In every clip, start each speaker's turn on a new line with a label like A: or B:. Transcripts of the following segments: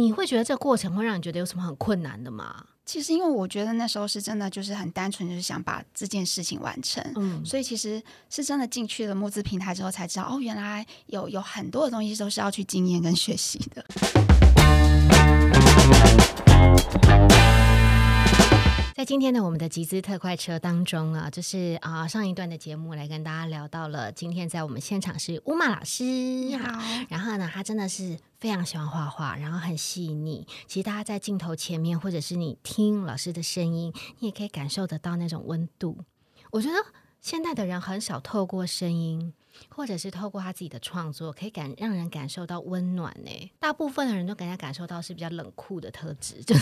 A: 你会觉得这个过程会让你觉得有什么很困难的吗？
B: 其实因为我觉得那时候是真的就是很单纯，就是想把这件事情完成。
A: 嗯，
B: 所以其实是真的进去了募资平台之后才知道，哦，原来有有很多的东西都是要去经验跟学习的。
A: 在今天的我们的集资特快车当中啊，就是啊上一段的节目来跟大家聊到了，今天在我们现场是乌玛老师，
B: 你好，
A: 然后呢，他真的是非常喜欢画画，然后很细腻。其实大家在镜头前面，或者是你听老师的声音，你也可以感受得到那种温度。我觉得现在的人很少透过声音，或者是透过他自己的创作，可以感让人感受到温暖呢。大部分的人都感觉感受到是比较冷酷的特质，就。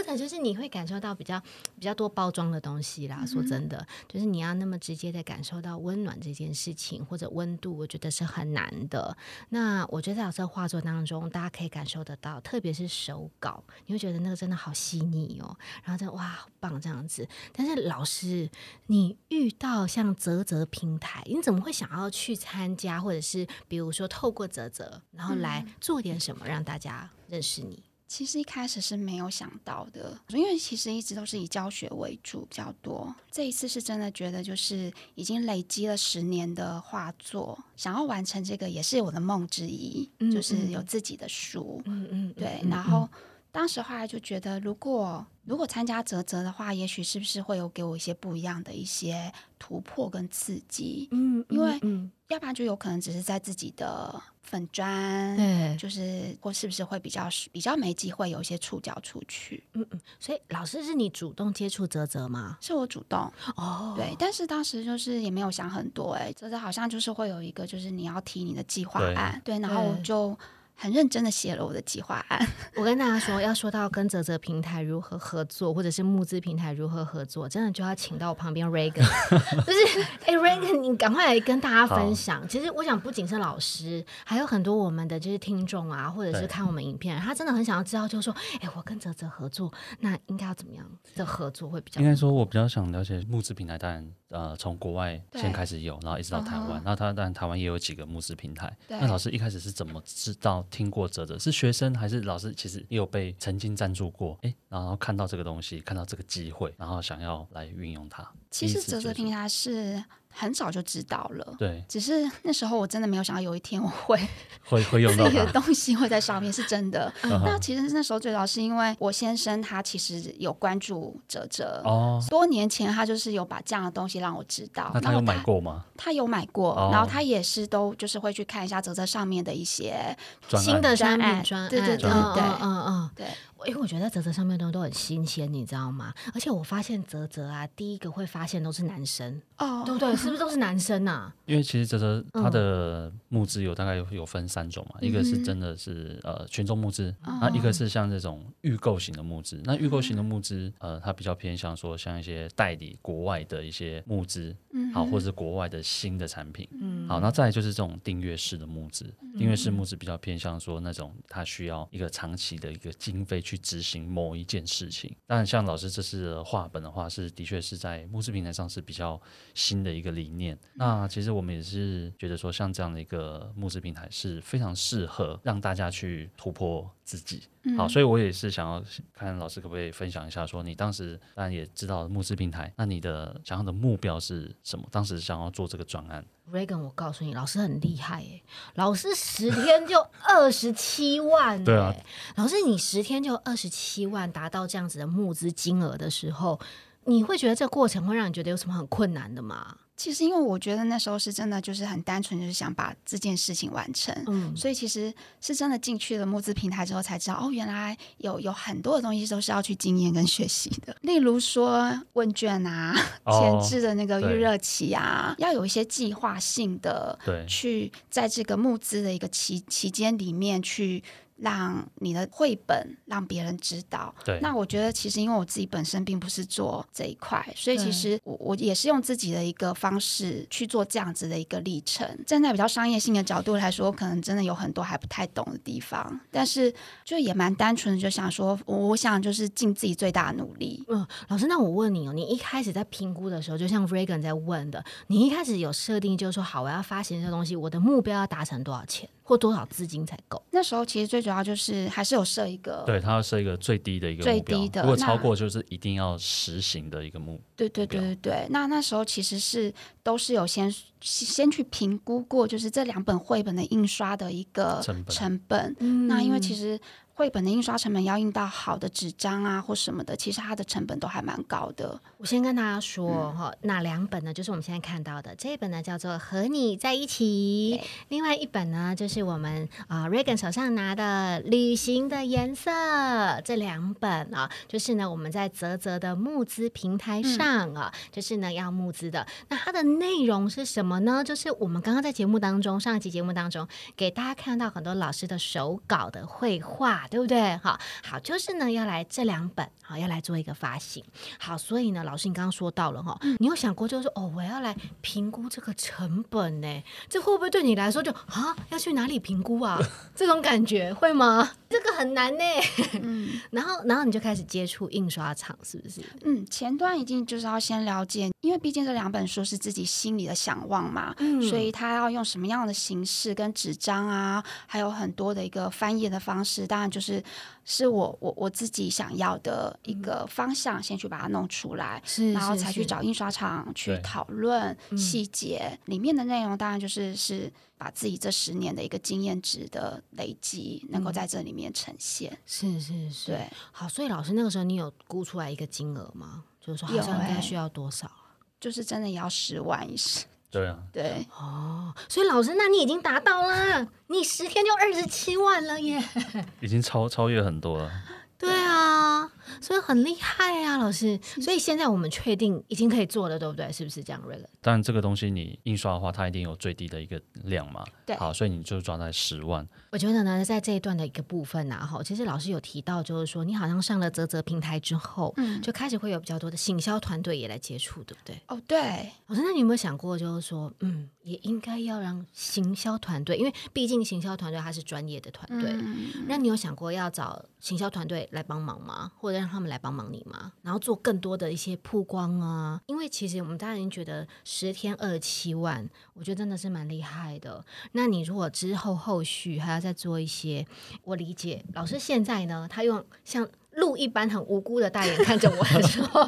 A: 或者就是你会感受到比较比较多包装的东西啦。说真的，就是你要那么直接的感受到温暖这件事情或者温度，我觉得是很难的。那我觉得在老师的画作当中，大家可以感受得到，特别是手稿，你会觉得那个真的好细腻哦。然后就哇，好棒这样子。但是老师，你遇到像泽泽平台，你怎么会想要去参加，或者是比如说透过泽泽，然后来做点什么让大家认识你？
B: 其实一开始是没有想到的，因为其实一直都是以教学为主比较多。这一次是真的觉得，就是已经累积了十年的画作，想要完成这个也是我的梦之一，就是有自己的书。
A: 嗯嗯，
B: 对。然后当时后来就觉得，如果如果参加泽泽的话，也许是不是会有给我一些不一样的一些突破跟刺激？
A: 嗯，
B: 因为要不然就有可能只是在自己的。粉砖，
A: 对，
B: 就是或是不是会比较比较没机会有一些触角出去，
A: 嗯嗯，所以老师是你主动接触泽泽吗？
B: 是我主动
A: 哦，
B: 对，但是当时就是也没有想很多，哎，泽泽好像就是会有一个，就是你要提你的计划案，对，然后我就。很认真的写了我的计划案。
A: 我跟大家说，要说到跟泽泽平台如何合作，或者是募资平台如何合作，真的就要请到我旁边 Regan，就是哎 Regan，你赶快来跟大家分享。其实我想，不仅是老师，还有很多我们的就是听众啊，或者是看我们影片，他真的很想要知道，就是说，哎，我跟泽泽合作，那应该要怎么样的合作会比较？
C: 应该说，我比较想了解募资平台，当然呃，从国外先开始有，然后一直到台湾，那他当然台湾也有几个募资平台。那老师一开始是怎么知道？听过泽泽是学生还是老师？其实也有被曾经赞助过，哎，然后看到这个东西，看到这个机会，然后想要来运用它。
B: 其实泽泽平台是。很早就知道了，
C: 对，
B: 只是那时候我真的没有想到有一天我会
C: 会会用到
B: 自己的东西会在上面，是真的。那其实那时候最早是因为我先生他其实有关注哲哲
C: 哦，
B: 多年前他就是有把这样的东西让我知道。
C: 那他有买过吗？
B: 他有买过，然后他也是都就是会去看一下哲哲上面的一些
A: 新的商品
B: 专对对对对，
A: 嗯嗯
B: 对。
A: 因为我觉得泽泽上面的东西都很新鲜，你知道吗？而且我发现泽泽啊，第一个会发现都是男生
B: 哦，
A: 对不对？是不是都是男生呐？
C: 因为其实泽泽他的募资有大概有有分三种嘛，一个是真的是呃群众募资，那一个是像这种预购型的募资。那预购型的募资，呃，它比较偏向说像一些代理国外的一些募资，好，或者是国外的新的产品，
A: 嗯，
C: 好，那再就是这种订阅式的募资，订阅式募资比较偏向说那种它需要一个长期的一个经费。去执行某一件事情，但像老师这次的画本的话，是的确是在募资平台上是比较新的一个理念。那其实我们也是觉得说，像这样的一个募资平台是非常适合让大家去突破自己。好，所以我也是想要看老师可不可以分享一下，说你当时当然也知道募资平台，那你的想要的目标是什么？当时想要做这个专案
A: ，Regan，我告诉你，老师很厉害耶，老师十天就二十七万，
C: 对啊，
A: 老师你十天就二十七万，达到这样子的募资金额的时候，你会觉得这个过程会让你觉得有什么很困难的吗？
B: 其实，因为我觉得那时候是真的，就是很单纯，就是想把这件事情完成。
A: 嗯，
B: 所以其实是真的进去了募资平台之后，才知道哦，原来有有很多的东西都是要去经验跟学习的。例如说问卷啊，前置的那个预热期啊，要有一些计划性的，
C: 对，
B: 去在这个募资的一个期期间里面去。让你的绘本让别人知道。
C: 对，
B: 那我觉得其实因为我自己本身并不是做这一块，所以其实我我也是用自己的一个方式去做这样子的一个历程。站在比较商业性的角度来说，可能真的有很多还不太懂的地方，但是就也蛮单纯的，就想说，我想就是尽自己最大的努力。
A: 嗯，老师，那我问你哦，你一开始在评估的时候，就像 Regan 在问的，你一开始有设定就是说，好，我要发行这东西，我的目标要达成多少钱？或多少资金才够？
B: 那时候其实最主要就是还是有设一个，
C: 对，他要设一个最低的一个
B: 最
C: 目标，
B: 低的那
C: 如果超过就是一定要实行的一个目。
B: 对对对对对。那那时候其实是都是有先先去评估过，就是这两本绘本的印刷的一个
C: 成本
B: 成本。
A: 嗯
B: 那因为其实绘本的印刷成本要印到好的纸张啊或什么的，其实它的成本都还蛮高的。
A: 我先跟大家说哈，哪两本呢？就是我们现在看到的这一本呢，叫做《和你在一起》，另外一本呢，就是我们啊、瑞 Reagan 手上拿的《旅行的颜色》。这两本啊，就是呢我们在泽泽的募资平台上啊，就是呢要募资的。那它的内容是什么呢？就是我们刚刚在节目当中，上一集节目当中给大家看到很多老师的手稿的绘画，对不对？好，好，就是呢要来这两本，好要来做一个发行。好，所以呢，老师你刚刚说到了哈，你有想过就是说哦，我要来评估这个成本呢？这会不会对你来说就啊要去哪里评估啊？这种感觉会吗？这个很难呢。
B: 嗯
A: 然后，然后你就开始接触印刷厂，是不是？
B: 嗯，前端一定就是要先了解，因为毕竟这两本书是自己心里的想望嘛，
A: 嗯
B: 所以他要用什么样的形式跟纸张啊，还有很多的一个翻页的方式，当然就是是是我我我自己想要的一个方向，先去把它弄出来。
A: 是
B: 然后才去找印刷厂去讨论
A: 嗯
B: 细节，里面的内容当然就是是把自己这十年的一个经验值的累积，能够在这里面呈现。
A: 是是是，
B: 对，
A: 好，所以老师那个时候你有估出来一个金额吗？就是说好
B: 有
A: 像应该
B: 欸
A: 需要多少？
B: 就是真的也要十万以上。
C: 对啊，
B: 对，
A: 哦，所以老师，那你已经达到了，你十天就二十七万了耶！
C: 已经超超越很多了。
A: 对啊，所以很厉害啊，老师。所以现在我们确定已经可以做了，对不对？是不是这样，瑞乐？
C: 当然，这个东西你印刷的话，它一定有最低的一个量嘛。
B: 对
C: 好，所以你就抓在十万。
A: 我觉得呢，在这一段的一个部分呐、哈，其实老师有提到，就是说你好像上了泽泽平台之后，
B: 嗯，
A: 就开始会有比较多的行销团队也来接触，对不对？
B: 哦，对，
A: 老师，那你有没有想过，就是说，嗯，也应该要让行销团队，因为毕竟行销团队他是专业的团队，
B: 嗯，
A: 那你有想过要找行销团队来帮忙吗？或者让他们来帮忙你吗？然后做更多的一些曝光啊？因为其实我们当然觉得十天二十七万，我觉得真的是蛮厉害的。那你如果之后后续还要再做一些，我理解老师现在呢，他用像。鹿一般很无辜的大眼看着我的时候，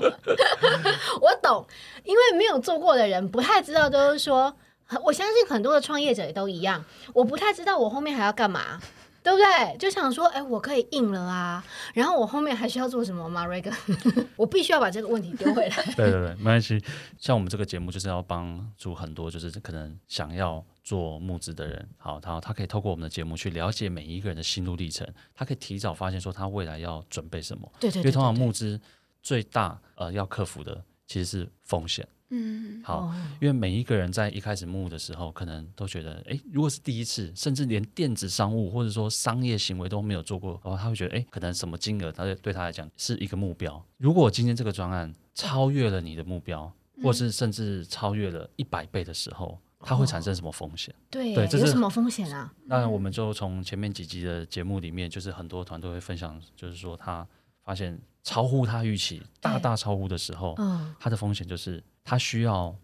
A: 我懂，因为没有做过的人不太知道，就是说，我相信很多的创业者也都一样，我不太知道我后面还要干嘛。对不对？就想说，哎，我可以硬了啊，然后我后面还需要做什么吗？Regan，我必须要把这个问题丢回来。
C: 对对对，没关系。像我们这个节目就是要帮助很多就是可能想要做募资的人，好，他他可以透过我们的节目去了解每一个人的心路历程，他可以提早发现说他未来要准备什么。
A: 对对对
C: 因为通常募资最大呃要克服的其实是风险。
B: 嗯，
C: 好，
A: 哦
C: 因为每一个人在一开始募的时候，可能都觉得，诶，如果是第一次，甚至连电子商务或者说商业行为都没有做过，然后他会觉得，诶，可能什么金额，他对对他来讲是一个目标。如果今天这个专案超越了你的目标，或是甚至超越了一百倍的时候，它会产生什么风险？
A: 对
C: 对这是
A: 有什么风险啊？
C: 那我们就从前面几集的节目里面，就是很多团队会分享，就是说他发现超乎他预期，大大超乎的时候，
A: 嗯，
C: 它的风险就是它需要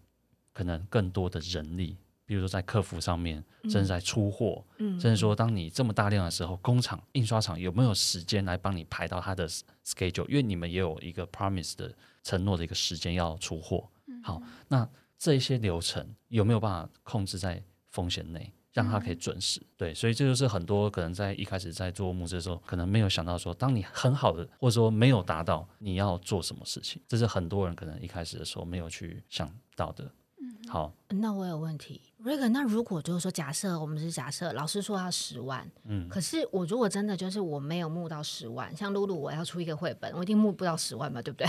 C: 可能更多的人力，比如说在客服上面，甚至在出货，
A: 嗯
C: 甚至说当你这么大量的时候，工厂、印刷厂有没有时间来帮你排到它的 schedule？因为你们也有一个 promise 的承诺的一个时间要出货。好，那这一些流程有没有办法控制在风险内？让他可以准时，对，所以这就是很多可能在一开始在做募资的时候，可能没有想到说，当你很好的或者说没有达到，你要做什么事情，这是很多人可能一开始的时候没有去想到的。好，
A: 那我有问题，Regan，那如果就是说，假设我们是假设老师说要十万，
C: 嗯，
A: 可是我如果真的就是我没有募到十万，像露露我要出一个绘本，我一定募不到十万嘛，对不对？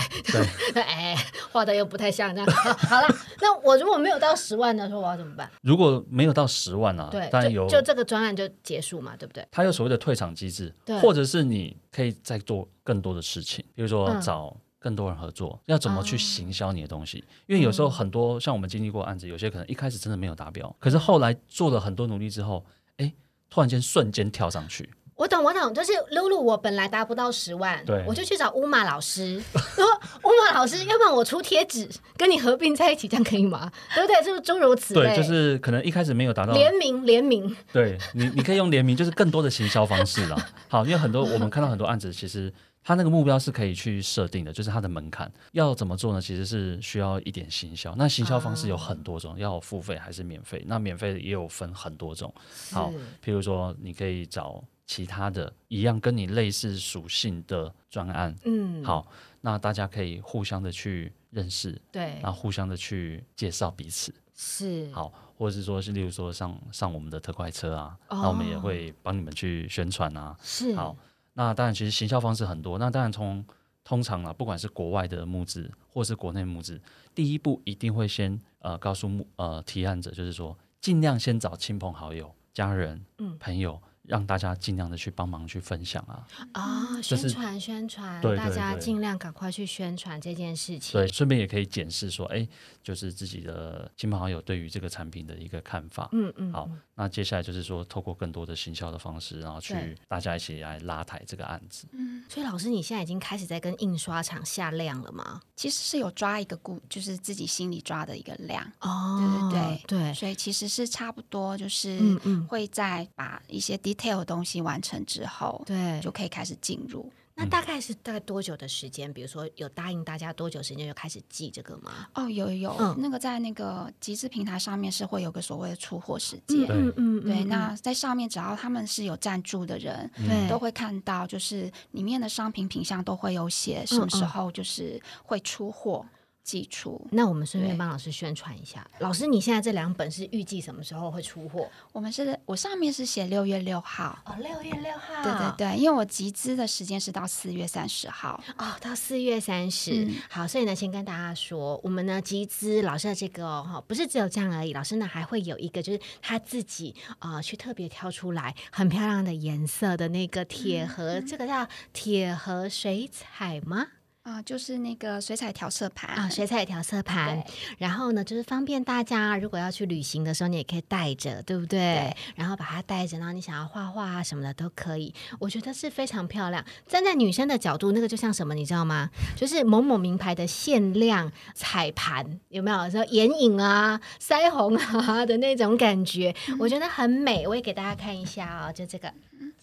C: 对，
A: 哎，画的又不太像这样。好好了，那我如果没有到十万的时候，我要怎么办？
C: 如果没有到十万啊，
A: 对，
C: 但有
A: 就就这个专案就结束嘛，对不对？
C: 它有所谓的退场机制
A: 对，
C: 或者是你可以再做更多的事情，比如说
A: 嗯
C: 找更多人合作，要怎么去
A: 哦
C: 行销你的东西？因为有时候很多像我们经历过案子，有些可能一开始真的没有达标，可是后来做了很多努力之后，哎，突然间瞬间跳上去，
A: 我懂，我懂，就是露露，我本来达不到十万，
C: 对
A: 我就去找乌马老师，说乌马老师，要不然我出贴纸跟你合并在一起，这样可以吗？对不对？是不是诸如此类？
C: 对，就是可能一开始没有达到
A: 联名，联名，
C: 对你，你可以用联名，就是更多的行销方式了。好，因为很多我们看到很多案子，其实它那个目标是可以去设定的，就是它的门槛要怎么做呢？其实是需要一点行销。那行销方式有很多种，要付费还是免费？那免费也有分很多种。好，譬如说你可以找其他的一样跟你类似属性的专案，
A: 嗯，
C: 好，那大家可以互相的去认识，
A: 对，
C: 然后互相的去介绍彼此。
A: 是，
C: 好，或者是说是例如说上上我们的特快车啊，
A: 哦
C: 那我们也会帮你们去宣传啊。
A: 是，
C: 好，那当然其实行销方式很多，那当然从通常啊，不管是国外的募资或是国内募资，第一步一定会先呃告诉募呃提案者，就是说尽量先找亲朋好友、家人、
A: 嗯
C: 朋友。让大家尽量的去帮忙去分享啊，
A: 啊，宣传宣传，
C: 对对
A: 大家
C: 对。
A: 尽量赶快去宣传这件事情。
C: 对，顺便也可以检视说，哎，就是自己的亲朋好友对于这个产品的一个看法。
A: 嗯嗯，
C: 好，那接下来就是说，透过更多的行销的方式，然后去大家一起来拉抬这个案子。嗯。
A: 所以老师，你现在已经开始在跟印刷厂下量了吗？
B: 其实是有抓一个固，就是自己心里抓的一个量，
A: 哦，
B: 对对。
A: 对，
B: 所以其实是差不多，就是
A: 嗯嗯，
B: 会再把一些 detail 的东西完成之后，
A: 对，
B: 就可以开始进入。
A: 那大概是大概多久的时间？比如说有答应大家多久时间就开始记这个吗？
B: 哦，有有有，
A: 嗯
B: 那个在那个集资平台上面是会有个所谓的出货时间。
A: 嗯嗯
B: 对，那在上面只要他们是有赞助的人，
A: 对
B: 都会看到，就是里面的商品品相都会有写什么时候就是会出货寄出。
A: 那我们顺便帮老师宣传一下。老师，你现在这两本是预计什么时候会出货？
B: 我们是我上面是写六月六号。
A: 哦，六月六号
B: 对对对，因为我集资的时间是到四月三十号。
A: 哦，到四月三十、
B: 嗯
A: 好，所以呢，先跟大家说，我们呢集资老师的这个哦，哈不是只有这样而已，老师呢还会有一个，就是他自己呃去特别挑出来很漂亮的颜色的那个铁盒，这个叫铁盒水彩吗？
B: 啊、就是那个水彩调色盘
A: 啊，水彩调色盘，然后呢，就是方便大家如果要去旅行的时候，你也可以带着，对不对？
B: 对
A: 然后把它带着，然后你想要画画啊什么的都可以。我觉得是非常漂亮。站在女生的角度，那个就像什么，你知道吗？就是某某名牌的限量彩盘，有没有？说眼影啊、腮红啊的那种感觉，我觉得很美。我也给大家看一下哦，就这个。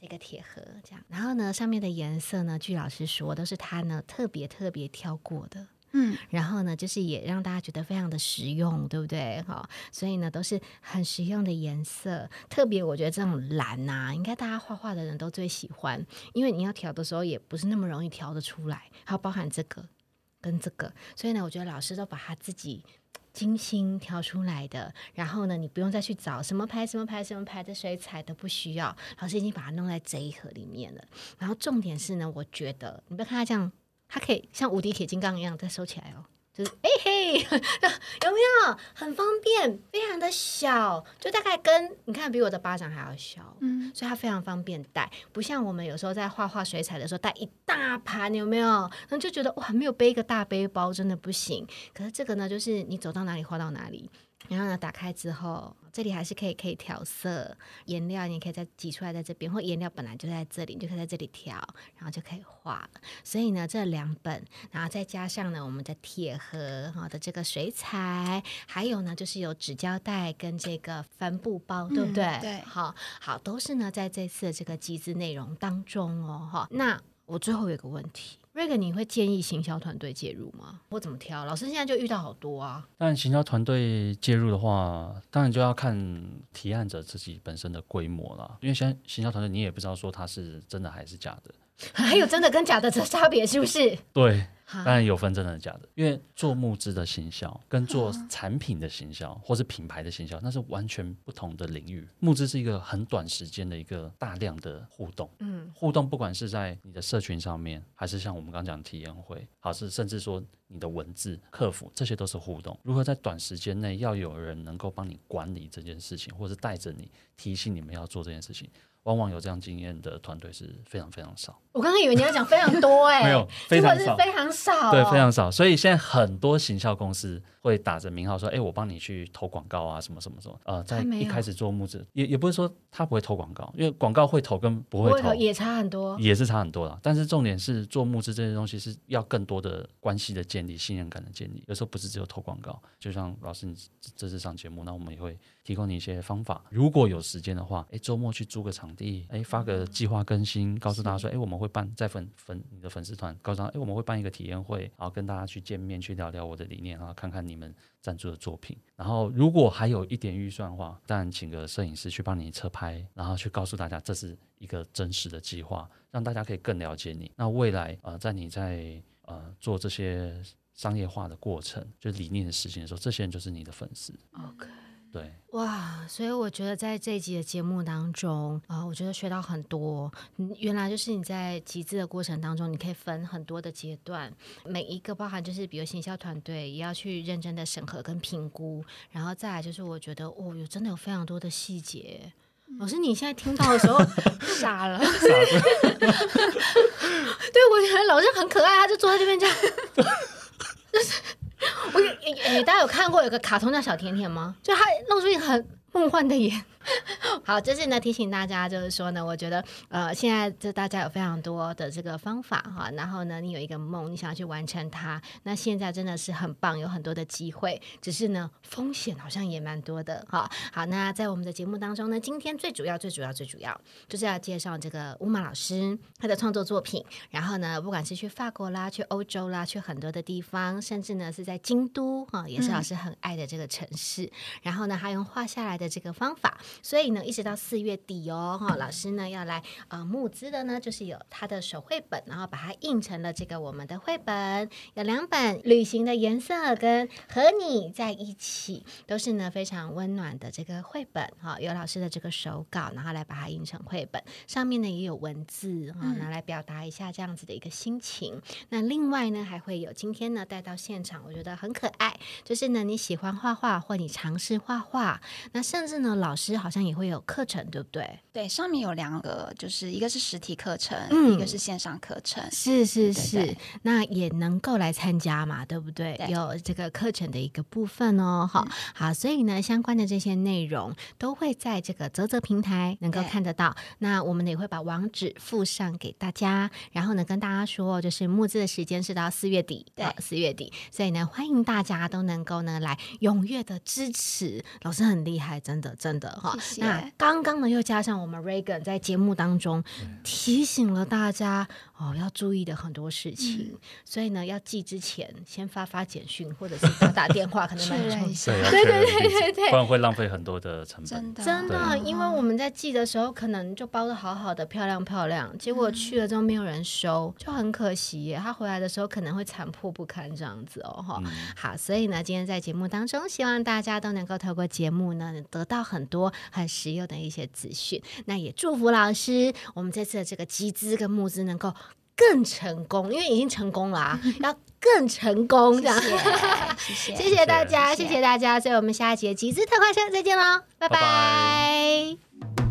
A: 这个铁盒这样，然后呢，上面的颜色呢，据老师说都是他呢特别特别挑过的。
B: 嗯，
A: 然后呢，就是也让大家觉得非常的实用，对不对？哈，所以呢，都是很实用的颜色。特别我觉得这种蓝呐、应该大家画画的人都最喜欢，因为你要调的时候也不是那么容易调得出来，还有包含这个跟这个，所以呢，我觉得老师都把他自己。精心挑出来的，然后呢，你不用再去找什么牌、什么牌、什么牌的水彩都不需要，老师已经把它弄在这一盒里面了。然后重点是呢，我觉得你不要看它这样，它可以像无敌铁金刚一样再收起来哦。就是哎嘿，有没有很方便，非常的小，就大概跟你看比我的巴掌还要小，
B: 嗯，
A: 所以它非常方便带，不像我们有时候在画画水彩的时候带一大盘，有没有？然后就觉得哇，没有背一个大背包真的不行。可是这个呢，就是你走到哪里画到哪里。然后呢，打开之后，这里还是可以可以调色，颜料你可以再挤出来在这边，或颜料本来就在这里，你就可以在这里调，然后就可以画了。所以呢，这两本，然后再加上呢我们的铁盒哈的这个水彩，还有呢就是有纸胶带跟这个帆布包，对不对？
B: 嗯对
A: 好好都是呢在这次的这个集资内容当中哦哈。那我最后有一个问题。瑞克，你会建议行销团队介入吗？我怎么挑？老师现在就遇到好多啊。
C: 但行销团队介入的话，当然就要看提案者自己本身的规模啦。因为现在行销团队你也不知道说它是真的还是假的，
A: 还有真的跟假的这差别是不是？
C: 对，
A: 哈
C: 当然有分真的假的。因为做募资的行销跟做产品的行销或是品牌的行销，那是完全不同的领域。募资是一个很短时间的一个大量的互动，
A: 嗯，
C: 互动不管是在你的社群上面，还是像我们刚刚讲体验会，还是甚至说你的文字、客服，这些都是互动。如何在短时间内要有人能够帮你管理这件事情，或是带着你提醒你们要做这件事情，往往有这样经验的团队是非常非常少。
A: 我刚刚以为你要讲非常多哎、
C: 没有非常少
A: 是非常少、哦，
C: 对，非常少。所以现在很多行销公司会打着名号说：“哎，我帮你去投广告啊，什么什么什么。”呃，在一开始做募资，也也不是说他不会投广告，因为广告会投跟不会投
A: 也差很多。
C: 也是差很多啦。但是重点是做募资这些东西是要更多的关系的建立、信任感的建立。有时候不是只有投广告，就像老师你这这次上节目，那我们也会提供你一些方法。如果有时间的话，哎，周末去租个场地，哎，发个计划更新，告诉大家说，哎，我们会办在粉粉你的粉丝团，告诉他，哎，我们会办一个体验会，然后跟大家去见面，去聊聊我的理念，然后看看你们赞助的作品。然后如果还有一点预算的话，当然请个摄影师去帮你侧拍，然后去告诉大家这是一个真实的计划，让大家可以更了解你。那未来呃，在你在呃做这些商业化的过程，就理念的实行的时候，这些人就是你的粉丝。
A: OK，
C: 对，
A: 哇，所以我觉得在这一集的节目当中啊、我觉得学到很多。嗯，原来就是你在集资的过程当中，你可以分很多的阶段，每一个包含就是比如行销团队也要去认真的审核跟评估，然后再来就是我觉得哦，有真的有非常多的细节。老师，你现在听到的时候 傻了。对，我觉得老师很可爱，他就坐在这边这样。就 是我有诶、诶大家有看过有个卡通叫小甜甜吗？就他露出一个很梦幻的眼。好，就是呢提醒大家，就是说呢，我觉得呃，现在就大家有非常多的这个方法哈，然后呢，你有一个梦，你想要去完成它，那现在真的是很棒，有很多的机会，只是呢风险好像也蛮多的哈。好，那在我们的节目当中呢，今天最主要、最主要、最主要就是要介绍这个乌马老师他的创作作品，然后呢，不管是去法国啦、去欧洲啦、去很多的地方，甚至呢是在京都哈，也是老师很爱的这个城市。然后呢，他用画下来的这个方法，所以呢，一直到四月底哦，哈，老师呢要来呃募资的呢，就是有他的手绘本，然后把它印成了这个我们的绘本，有两本旅行的颜色跟和你在一起，都是呢非常温暖的这个绘本哈，有老师的这个手稿，然后来把它印成绘本，上面呢也有文字哈，拿来表达一下这样子的一个心情。那另外呢，还会有今天呢带到现场，我觉得很可爱，就是呢你喜欢画画或你尝试画画，那甚至呢老师好好像也会有课程，对不对？
B: 对，上面有两个，就是一个是实体课程，
A: 嗯
B: 一个是线上课程。
A: 是是
B: 对
A: 是，
B: 对
A: 那也能够来参加嘛，对不对？
B: 对
A: 有这个课程的一个部分哦，好、好，所以呢，相关的这些内容都会在这个泽泽平台能够看得到。那我们也会把网址附上给大家，然后呢，跟大家说，就是募资的时间是到四月底，
B: 对
A: 四月底，所以呢，欢迎大家都能够呢来踊跃的支持，老师很厉害，真的真的哈。
B: 谢谢
A: 那刚刚呢，又加上我们 Reagan 在节目当中提醒了大家哦，要注意的很多事情，
B: 嗯。
A: 所以呢，要寄之前先发发简讯，或者是打打电话，可能蛮
B: 确
A: 重要
B: 认一下。
C: 对，
A: 对对对对
C: 不然会浪费很多的成本。
B: 真。的。
A: 真的，因为我们在寄的时候，可能就包的好好的、漂亮漂亮，结果去了之后没有人收，就很可惜耶。他回来的时候可能会残破不堪这样子哦，哈、
C: 嗯。
A: 好，所以呢，今天在节目当中，希望大家都能够透过节目呢，得到很多很实用的一些资讯。那也祝福老师，我们这次的这个集资跟募资能够更成功，因为已经成功了啊，要更成功这样。
B: 谢谢，谢
A: 大家，谢谢大家，所以我们下一节集资特快车再见喽，拜。
C: 拜拜